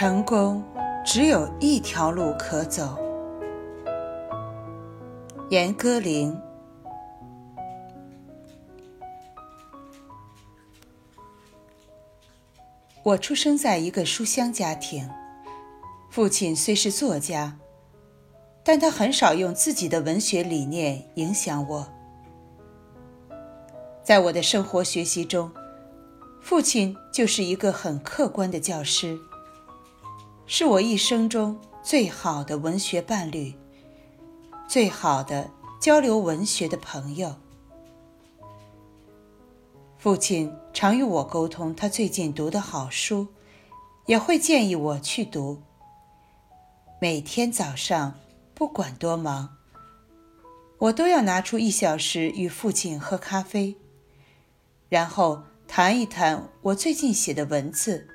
成功只有一条路可走。严歌苓。我出生在一个书香家庭，父亲虽是作家，但他很少用自己的文学理念影响我。在我的生活学习中，父亲就是一个很客观的教师。是我一生中最好的文学伴侣，最好的交流文学的朋友。父亲常与我沟通他最近读的好书，也会建议我去读。每天早上，不管多忙，我都要拿出一小时与父亲喝咖啡，然后谈一谈我最近写的文字。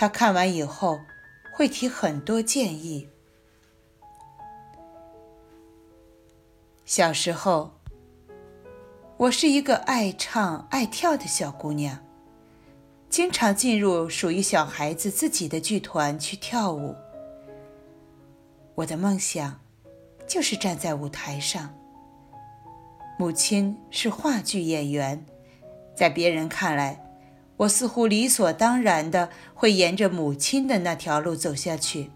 他看完以后，会提很多建议。小时候，我是一个爱唱爱跳的小姑娘，经常进入属于小孩子自己的剧团去跳舞。我的梦想就是站在舞台上。母亲是话剧演员，在别人看来。我似乎理所当然的会沿着母亲的那条路走下去。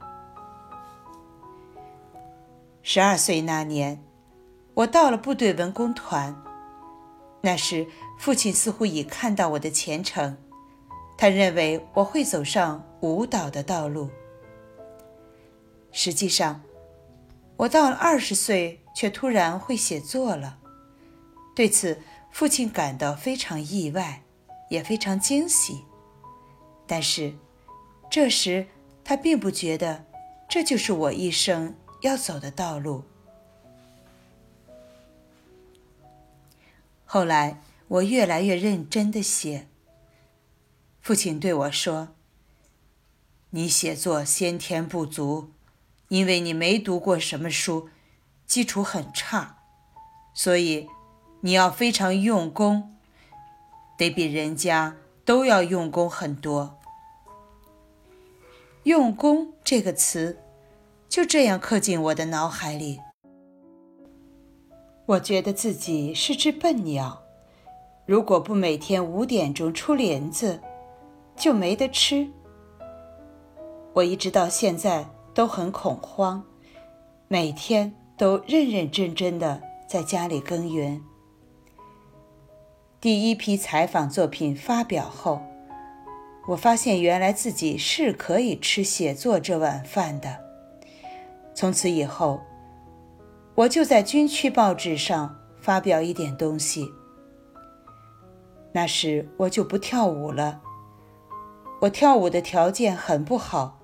十二岁那年，我到了部队文工团。那时，父亲似乎已看到我的前程，他认为我会走上舞蹈的道路。实际上，我到了二十岁却突然会写作了，对此父亲感到非常意外。也非常惊喜，但是这时他并不觉得这就是我一生要走的道路。后来我越来越认真的写。父亲对我说：“你写作先天不足，因为你没读过什么书，基础很差，所以你要非常用功。”得比人家都要用功很多。用功这个词就这样刻进我的脑海里。我觉得自己是只笨鸟，如果不每天五点钟出林子，就没得吃。我一直到现在都很恐慌，每天都认认真真的在家里耕耘。第一批采访作品发表后，我发现原来自己是可以吃写作这碗饭的。从此以后，我就在军区报纸上发表一点东西。那时我就不跳舞了，我跳舞的条件很不好。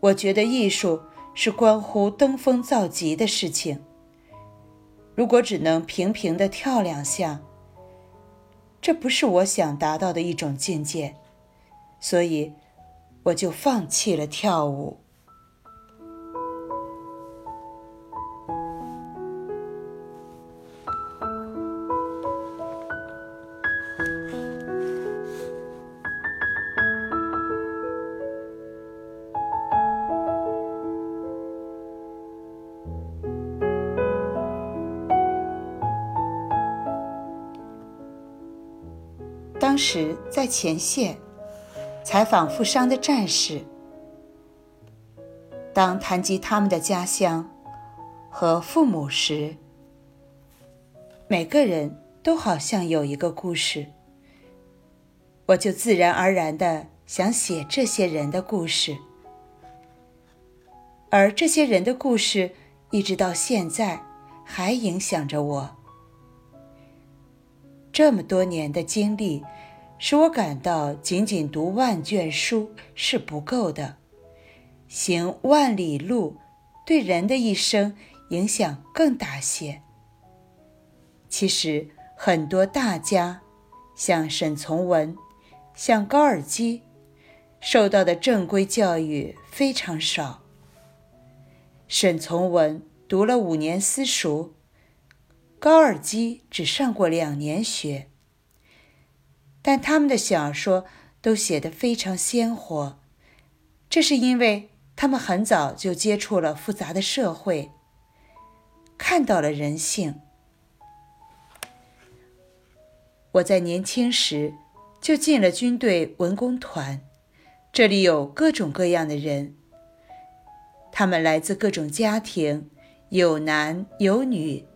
我觉得艺术是关乎登峰造极的事情，如果只能平平的跳两下。这不是我想达到的一种境界，所以我就放弃了跳舞。当时在前线采访负伤的战士，当谈及他们的家乡和父母时，每个人都好像有一个故事，我就自然而然的想写这些人的故事，而这些人的故事一直到现在还影响着我。这么多年的经历，使我感到仅仅读万卷书是不够的，行万里路，对人的一生影响更大些。其实很多大家，像沈从文，像高尔基，受到的正规教育非常少。沈从文读了五年私塾。高尔基只上过两年学，但他们的小说都写得非常鲜活，这是因为他们很早就接触了复杂的社会，看到了人性。我在年轻时就进了军队文工团，这里有各种各样的人，他们来自各种家庭，有男有女，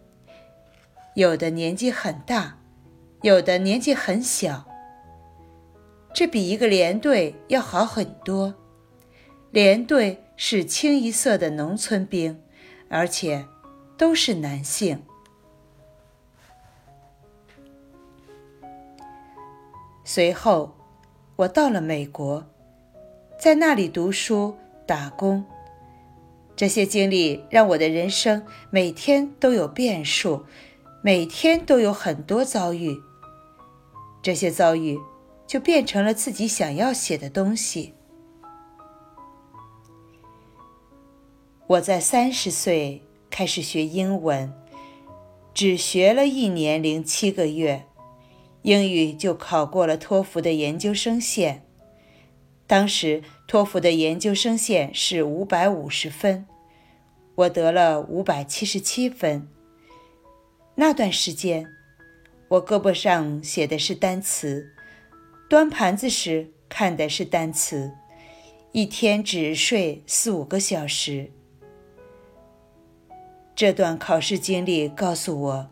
有的年纪很大，有的年纪很小。这比一个连队要好很多。连队是清一色的农村兵，而且都是男性。随后，我到了美国，在那里读书、打工。这些经历让我的人生每天都有变数，每天都有很多遭遇。这些遭遇就变成了自己想要写的东西。我在三十岁开始学英文，只学了一年零七个月。英语就考过了托福的研究生线，当时托福的研究生线是五百五十分，我得了五百七十七分。那段时间，我胳膊上写的是单词，端盘子时看的是单词，一天只睡四五个小时。这段考试经历告诉我，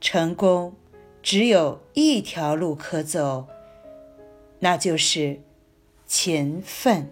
成功。只有一条路可走，那就是勤奋。